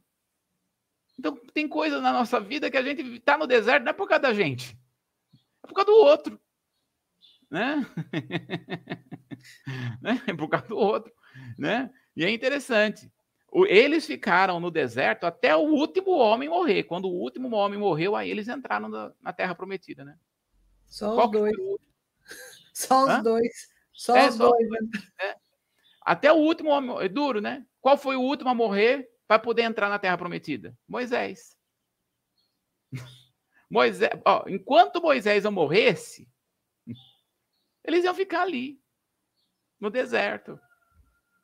Então, tem coisas na nossa vida que a gente está no deserto não é por causa da gente, é por causa do outro. né? né? Por causa do outro, né? E é interessante. Eles ficaram no deserto até o último homem morrer. Quando o último homem morreu, aí eles entraram na, na Terra Prometida, né? Só Qual os dois. Só os Hã? dois. Só é, os só dois. dois. É. Até o último homem. É duro, né? Qual foi o último a morrer para poder entrar na Terra Prometida? Moisés. Moisés, ó, enquanto Moisés não morresse, eles iam ficar ali, no deserto.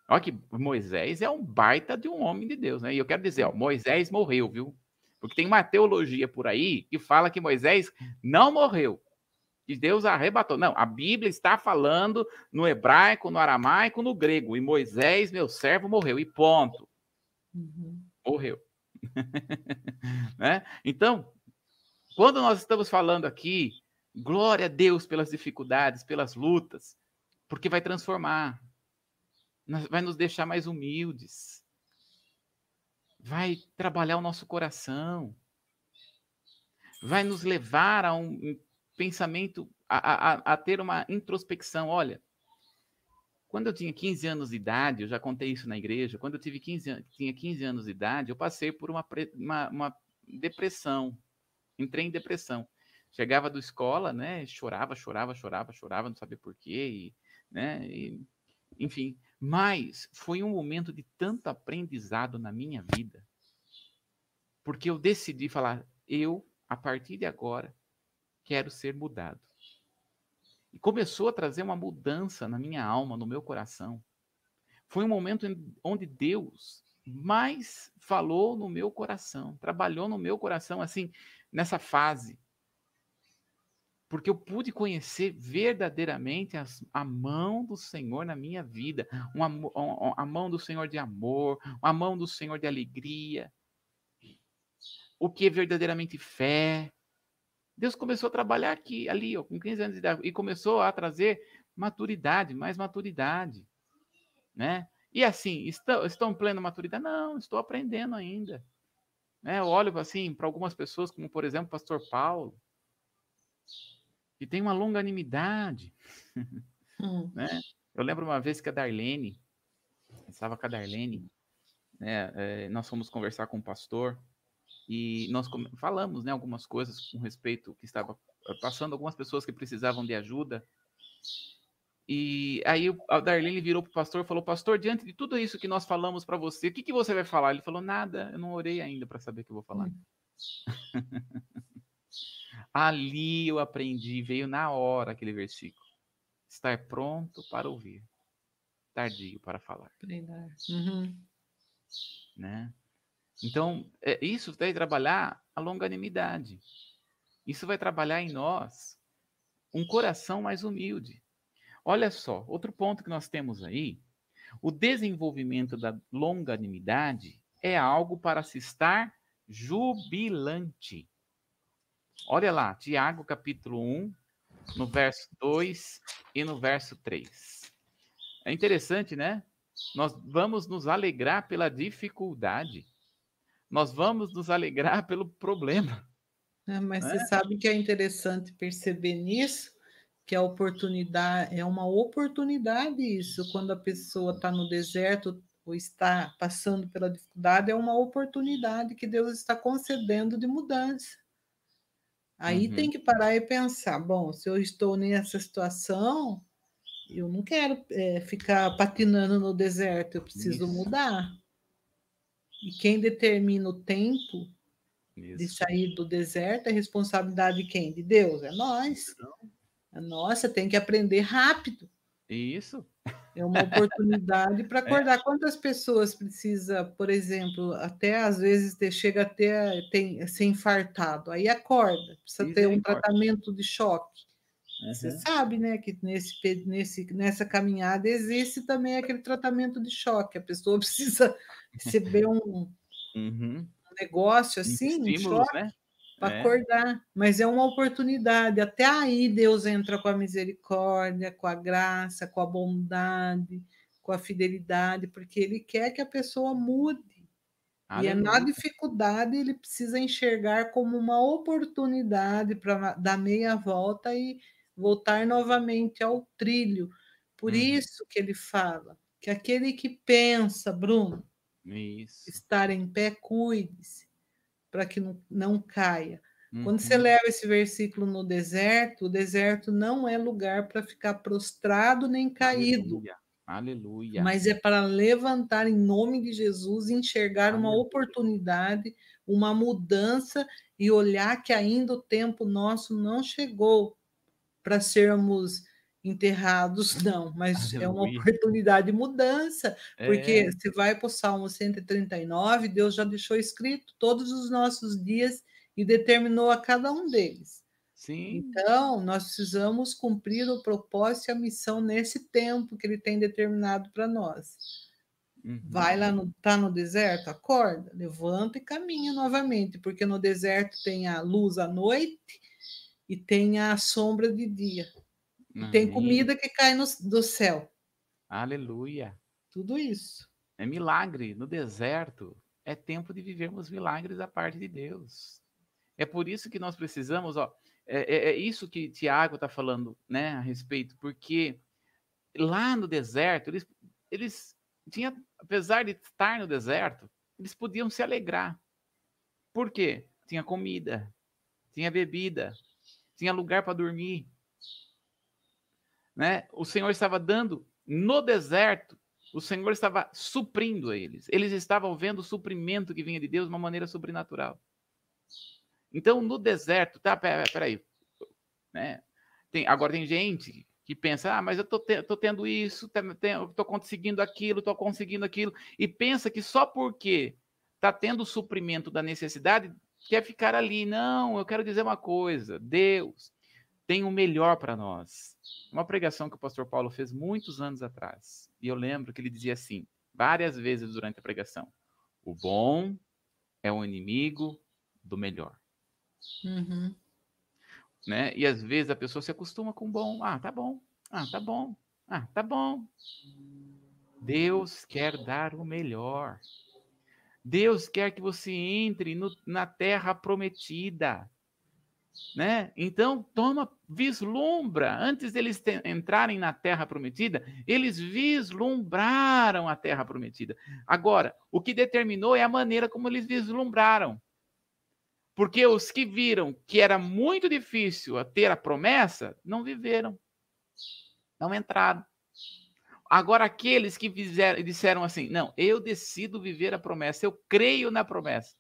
Olha que Moisés é um baita de um homem de Deus, né? E eu quero dizer, ó, Moisés morreu, viu? Porque tem uma teologia por aí que fala que Moisés não morreu. Que Deus arrebatou. Não, a Bíblia está falando no hebraico, no aramaico, no grego. E Moisés, meu servo, morreu. E ponto. Uhum. Morreu. né? Então, quando nós estamos falando aqui, glória a Deus pelas dificuldades, pelas lutas, porque vai transformar, vai nos deixar mais humildes, vai trabalhar o nosso coração, vai nos levar a um pensamento, a, a, a ter uma introspecção. Olha, quando eu tinha 15 anos de idade, eu já contei isso na igreja, quando eu tive 15, tinha 15 anos de idade, eu passei por uma, uma, uma depressão entrei em depressão. Chegava da escola, né? Chorava, chorava, chorava, chorava, não sabia porquê, e, né? E, enfim, mas foi um momento de tanto aprendizado na minha vida, porque eu decidi falar, eu, a partir de agora, quero ser mudado. E começou a trazer uma mudança na minha alma, no meu coração. Foi um momento onde Deus mais falou no meu coração, trabalhou no meu coração, assim, nessa fase. Porque eu pude conhecer verdadeiramente as, a mão do Senhor na minha vida, uma, a mão do Senhor de amor, a mão do Senhor de alegria, o que é verdadeiramente fé. Deus começou a trabalhar aqui, ali, ó, com 15 anos de idade, e começou a trazer maturidade, mais maturidade, né? E assim, estão, estão em plena maturidade? Não, estou aprendendo ainda. Né? Eu olho assim para algumas pessoas, como por exemplo o pastor Paulo, que tem uma longanimidade. Hum. né? Eu lembro uma vez que a Darlene, estava com a Darlene, né? É, nós fomos conversar com o pastor e nós falamos né, algumas coisas com respeito que estava eh, passando algumas pessoas que precisavam de ajuda e aí a Darlene virou para o pastor e falou: Pastor, diante de tudo isso que nós falamos para você, o que, que você vai falar? Ele falou: Nada, eu não orei ainda para saber o que eu vou falar. Hum. Ali eu aprendi, veio na hora aquele versículo: Estar pronto para ouvir, tardio para falar. Uhum. Né? Então, é, isso vai trabalhar a longanimidade. Isso vai trabalhar em nós um coração mais humilde. Olha só, outro ponto que nós temos aí, o desenvolvimento da longanimidade é algo para se estar jubilante. Olha lá, Tiago capítulo 1, no verso 2 e no verso 3. É interessante, né? Nós vamos nos alegrar pela dificuldade. Nós vamos nos alegrar pelo problema. É, mas né? você sabe que é interessante perceber nisso que a oportunidade é uma oportunidade isso quando a pessoa está no deserto ou está passando pela dificuldade é uma oportunidade que Deus está concedendo de mudança aí uhum. tem que parar e pensar bom se eu estou nessa situação eu não quero é, ficar patinando no deserto eu preciso isso. mudar e quem determina o tempo isso. de sair do deserto é responsabilidade de quem de Deus é nós então nossa, tem que aprender rápido. Isso. É uma oportunidade para é. acordar. É. Quantas pessoas precisa, por exemplo, até às vezes ter, chega até tem, ser infartado, aí acorda, precisa ter um tratamento de choque. Uhum. Você sabe, né, que nesse, nesse, nessa caminhada existe também aquele tratamento de choque. A pessoa precisa receber um, uhum. um negócio assim, um choque. Né? para é. acordar. Mas é uma oportunidade. Até aí Deus entra com a misericórdia, com a graça, com a bondade, com a fidelidade, porque Ele quer que a pessoa mude. Aleluia. E é na dificuldade ele precisa enxergar como uma oportunidade para dar meia volta e voltar novamente ao trilho. Por uhum. isso que ele fala que aquele que pensa, Bruno, isso. estar em pé, cuide-se, para que não, não caia. Uhum. Quando você uhum. leva esse versículo no deserto, o deserto não é lugar para ficar prostrado nem caído. Aleluia. Aleluia. Mas é para levantar em nome de Jesus, enxergar Aleluia. uma oportunidade, uma mudança e olhar que ainda o tempo nosso não chegou para sermos enterrados, não, mas Aleluia. é uma oportunidade de mudança, porque é. você vai para o Salmo 139, Deus já deixou escrito todos os nossos dias e determinou a cada um deles. Sim. Então, nós precisamos cumprir o propósito e a missão nesse tempo que ele tem determinado para nós. Uhum. Vai lá no tá no deserto, acorda, levanta e caminha novamente, porque no deserto tem a luz à noite e tem a sombra de dia. E tem comida que cai no, do céu. Aleluia. Tudo isso. É milagre no deserto. É tempo de vivermos milagres da parte de Deus. É por isso que nós precisamos, ó, é, é, é isso que Tiago está falando, né, a respeito, porque lá no deserto eles, eles tinha, apesar de estar no deserto, eles podiam se alegrar. Por quê? Tinha comida, tinha bebida, tinha lugar para dormir. Né? O Senhor estava dando no deserto, o Senhor estava suprindo eles. Eles estavam vendo o suprimento que vinha de Deus de uma maneira sobrenatural. Então, no deserto, tá? Peraí. Né? Tem, agora tem gente que pensa, ah, mas eu tô, te, tô tendo isso, tô conseguindo aquilo, tô conseguindo aquilo, e pensa que só porque tá tendo o suprimento da necessidade, quer ficar ali. Não, eu quero dizer uma coisa: Deus tem o melhor para nós. Uma pregação que o pastor Paulo fez muitos anos atrás, e eu lembro que ele dizia assim, várias vezes durante a pregação: o bom é o inimigo do melhor. Uhum né? E às vezes a pessoa se acostuma com bom. Ah, tá bom. Ah, tá bom. Ah, tá bom. Deus quer dar o melhor. Deus quer que você entre no, na terra prometida. Né? Então, toma, vislumbra. Antes deles te, entrarem na terra prometida, eles vislumbraram a terra prometida. Agora, o que determinou é a maneira como eles vislumbraram. Porque os que viram que era muito difícil ter a promessa, não viveram. Não entraram. Agora, aqueles que fizeram, disseram assim: não, eu decido viver a promessa, eu creio na promessa.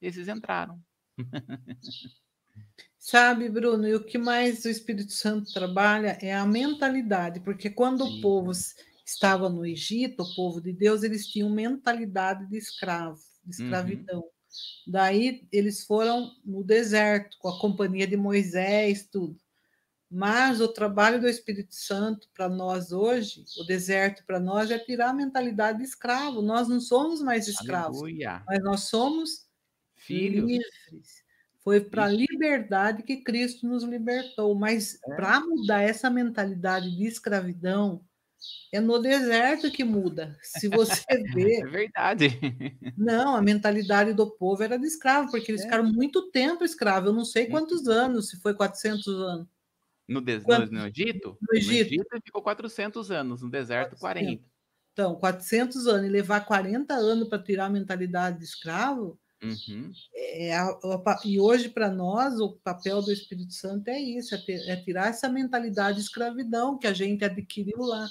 Esses entraram. Sabe, Bruno, e o que mais o Espírito Santo trabalha é a mentalidade, porque quando Sim. o povo estava no Egito, o povo de Deus, eles tinham mentalidade de escravo, de uhum. escravidão. Uhum. Daí eles foram no deserto com a companhia de Moisés, tudo. Mas o trabalho do Espírito Santo para nós hoje, o deserto para nós é tirar a mentalidade de escravo. Nós não somos mais escravos, Aleluia. mas nós somos filhos. livres. Foi para a liberdade que Cristo nos libertou. Mas é. para mudar essa mentalidade de escravidão, é no deserto que muda. Se você vê. É verdade. Não, a mentalidade do povo era de escravo, porque eles é. ficaram muito tempo escravos. Eu não sei quantos anos, se foi 400 anos. No, de... Quanto... no Egito? No Egito. No Egito ficou 400 anos, no deserto 400. 40. Então, 400 anos e levar 40 anos para tirar a mentalidade de escravo. Uhum. É, a, a, e hoje, para nós, o papel do Espírito Santo é isso: é, ter, é tirar essa mentalidade de escravidão que a gente adquiriu lá.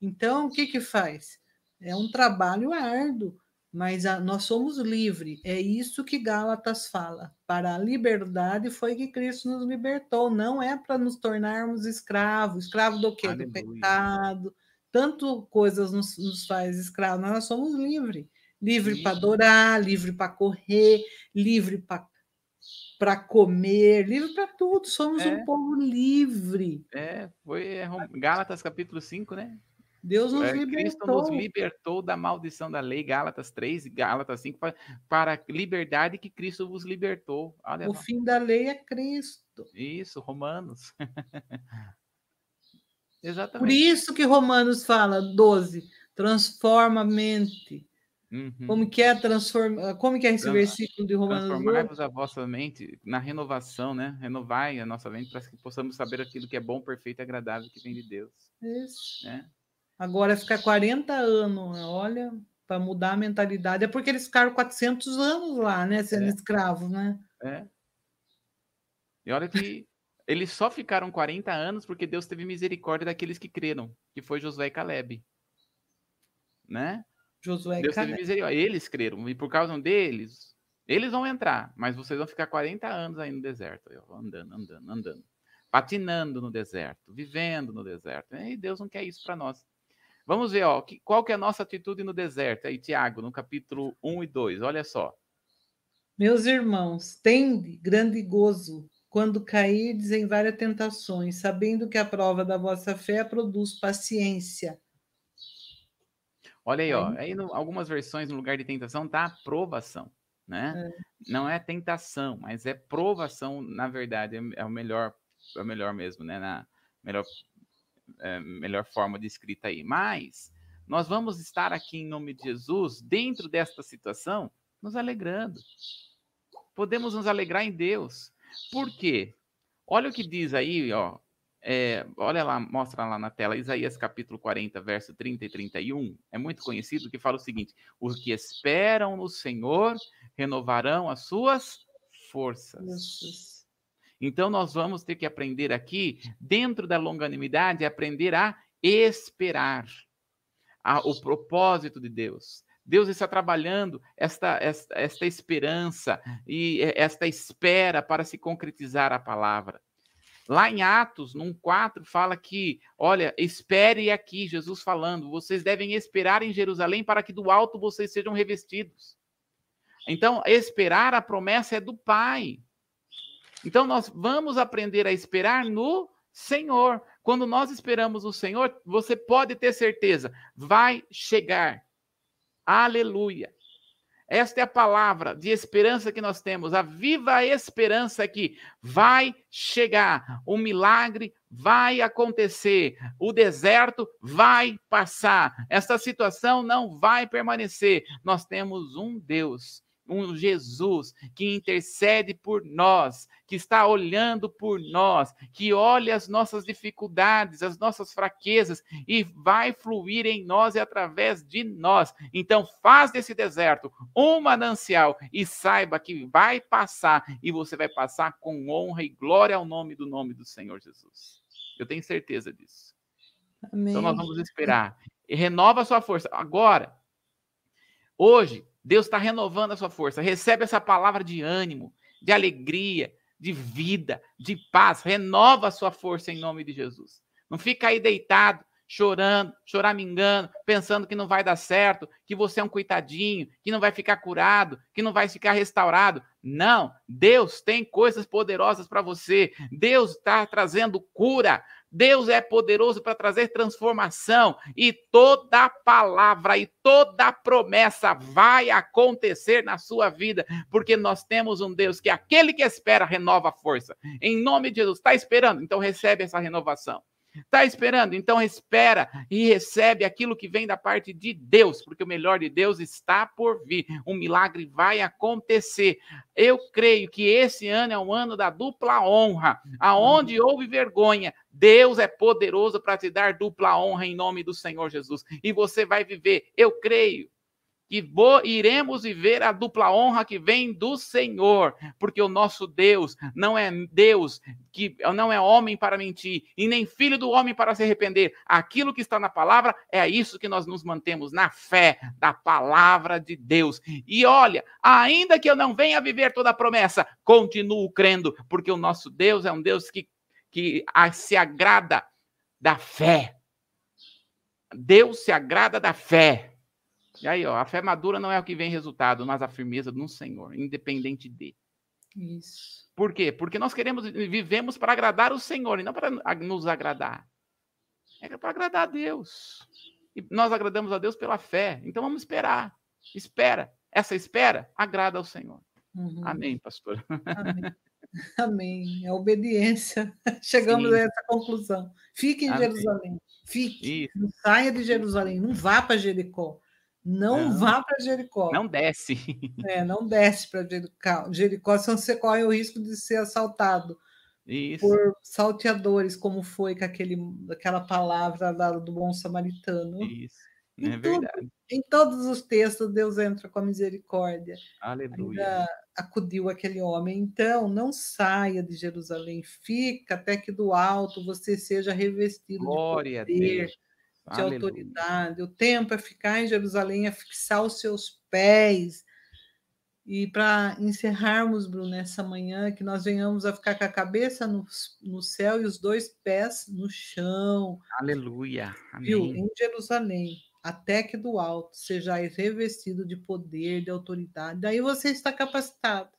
Então, o que que faz? É um trabalho árduo, mas a, nós somos livres. É isso que Gálatas fala. Para a liberdade foi que Cristo nos libertou. Não é para nos tornarmos escravos. Escravo do quê? Aleluia. Do pecado. Tanto coisas nos, nos faz escravos. Nós somos livres. Livre para adorar, livre para correr, livre para comer, livre para tudo, somos é. um povo livre. É, foi é, Gálatas capítulo 5, né? Deus nos é, libertou. Cristo nos libertou da maldição da lei, Gálatas 3 e Gálatas 5, para, para a liberdade que Cristo vos libertou. Olha o lá. fim da lei é Cristo. Isso, Romanos. Exatamente. Por isso que Romanos fala, 12, transforma a mente. Uhum. Como que é transformar? Como que é esse versículo de Romanos Transformai-vos a vossa mente na renovação, né? Renovai a nossa mente para que possamos saber aquilo que é bom, perfeito e agradável que vem de Deus. Isso. Né? Agora ficar 40 anos, olha, para mudar a mentalidade, é porque eles ficaram 400 anos lá, né, sendo é. escravos, né? É. E olha que eles só ficaram 40 anos porque Deus teve misericórdia daqueles que creram, que foi Josué e Caleb. Né? Josué Deus teve misericórdia. Eles creram, e por causa deles, eles vão entrar, mas vocês vão ficar 40 anos aí no deserto, andando, andando, andando, patinando no deserto, vivendo no deserto. E Deus não quer isso para nós. Vamos ver, ó, qual que é a nossa atitude no deserto? Aí, Tiago, no capítulo 1 e 2, olha só. Meus irmãos, tende grande gozo quando cairdes em várias tentações, sabendo que a prova da vossa fé produz paciência. Olha aí, ó. Aí, no, algumas versões, no lugar de tentação, tá provação, né? É. Não é tentação, mas é provação, na verdade, é, é o melhor, é o melhor mesmo, né? Na melhor, é, melhor forma de escrita aí. Mas nós vamos estar aqui em nome de Jesus, dentro desta situação, nos alegrando. Podemos nos alegrar em Deus. Por quê? Olha o que diz aí, ó, é, olha lá, mostra lá na tela, Isaías capítulo 40, verso 30 e 31. É muito conhecido que fala o seguinte: os que esperam no Senhor renovarão as suas forças. Então, nós vamos ter que aprender aqui, dentro da longanimidade, aprender a esperar a, o propósito de Deus. Deus está trabalhando esta, esta, esta esperança e esta espera para se concretizar a palavra. Lá em Atos, num 4, fala que, olha, espere aqui, Jesus falando, vocês devem esperar em Jerusalém para que do alto vocês sejam revestidos. Então, esperar a promessa é do Pai. Então, nós vamos aprender a esperar no Senhor. Quando nós esperamos o Senhor, você pode ter certeza, vai chegar. Aleluia. Esta é a palavra de esperança que nós temos, a viva esperança que vai chegar, o milagre vai acontecer, o deserto vai passar, esta situação não vai permanecer. Nós temos um Deus um Jesus que intercede por nós, que está olhando por nós, que olha as nossas dificuldades, as nossas fraquezas e vai fluir em nós e através de nós. Então, faz desse deserto um manancial e saiba que vai passar e você vai passar com honra e glória ao nome do nome do Senhor Jesus. Eu tenho certeza disso. Amém. Então, nós vamos esperar. E renova a sua força. Agora, hoje, Deus está renovando a sua força. Recebe essa palavra de ânimo, de alegria, de vida, de paz. Renova a sua força em nome de Jesus. Não fica aí deitado, chorando, choramingando, pensando que não vai dar certo, que você é um coitadinho, que não vai ficar curado, que não vai ficar restaurado. Não, Deus tem coisas poderosas para você. Deus está trazendo cura. Deus é poderoso para trazer transformação e toda palavra e toda promessa vai acontecer na sua vida, porque nós temos um Deus que é aquele que espera renova a força. Em nome de Jesus, está esperando? Então recebe essa renovação. Está esperando? Então espera e recebe aquilo que vem da parte de Deus, porque o melhor de Deus está por vir. Um milagre vai acontecer. Eu creio que esse ano é um ano da dupla honra. Aonde houve vergonha, Deus é poderoso para te dar dupla honra em nome do Senhor Jesus. E você vai viver. Eu creio que iremos viver a dupla honra que vem do Senhor, porque o nosso Deus não é Deus que não é homem para mentir e nem filho do homem para se arrepender. Aquilo que está na palavra é isso que nós nos mantemos na fé da palavra de Deus. E olha, ainda que eu não venha viver toda a promessa, continuo crendo, porque o nosso Deus é um Deus que que se agrada da fé. Deus se agrada da fé. E aí, ó, a fé madura não é o que vem resultado, mas a firmeza no Senhor, independente de. Isso. Por quê? Porque nós queremos, vivemos para agradar o Senhor e não para nos agradar. É para agradar a Deus. E nós agradamos a Deus pela fé. Então vamos esperar. Espera. Essa espera agrada ao Senhor. Uhum. Amém, pastor. Amém. Amém. É obediência. Chegamos Sim. a essa conclusão. Fique em Amém. Jerusalém. Fique. Isso. Não saia de Jerusalém. Não vá para Jericó. Não, não. vá para Jericó. Não desce. É, não desce para Jericó. Jericó, senão você corre o risco de ser assaltado Isso. por salteadores, como foi com aquele, aquela palavra do bom samaritano. Isso. É em verdade. Tudo, em todos os textos, Deus entra com a misericórdia. Aleluia. Ainda acudiu aquele homem. Então, não saia de Jerusalém, fica até que do alto você seja revestido Glória de poder, de Aleluia. autoridade. O tempo é ficar em Jerusalém, é fixar os seus pés. E para encerrarmos, Bruno, nessa manhã, que nós venhamos a ficar com a cabeça no, no céu e os dois pés no chão. Aleluia. Amém. Viu? Em Jerusalém até que do alto sejais revestido de poder, de autoridade. Daí você está capacitado.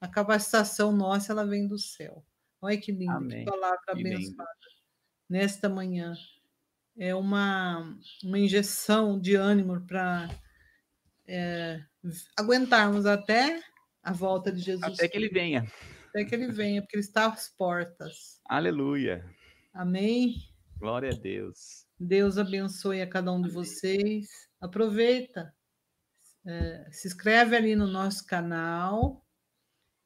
A capacitação nossa, ela vem do céu. Olha que lindo, Amém. que palavra abençoada. Nesta manhã. É uma, uma injeção de ânimo para é, aguentarmos até a volta de Jesus. Até que ele venha. Até que ele venha, porque ele está às portas. Aleluia. Amém. Glória a Deus. Deus abençoe a cada um de vocês. Aproveita, é, se inscreve ali no nosso canal,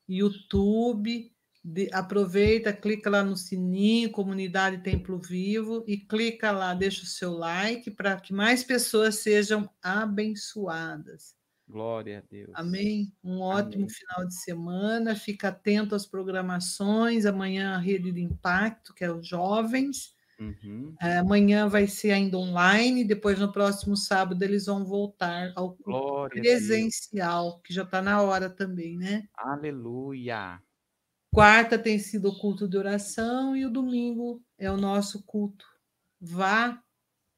YouTube. De, aproveita, clica lá no sininho, Comunidade Templo Vivo, e clica lá, deixa o seu like para que mais pessoas sejam abençoadas. Glória a Deus. Amém. Um ótimo Amém. final de semana. Fica atento às programações. Amanhã a Rede de Impacto, que é os jovens. Uhum. É, amanhã vai ser ainda online, depois no próximo sábado eles vão voltar ao Glória presencial, que já está na hora também, né? Aleluia! Quarta tem sido o culto de oração e o domingo é o nosso culto. Vá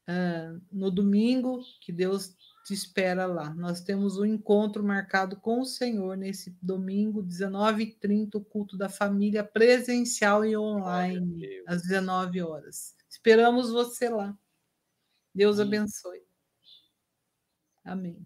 uh, no domingo, que Deus te espera lá. Nós temos um encontro marcado com o Senhor nesse domingo, 19h30, o culto da família presencial e online, às 19 horas. Esperamos você lá. Deus abençoe. Amém.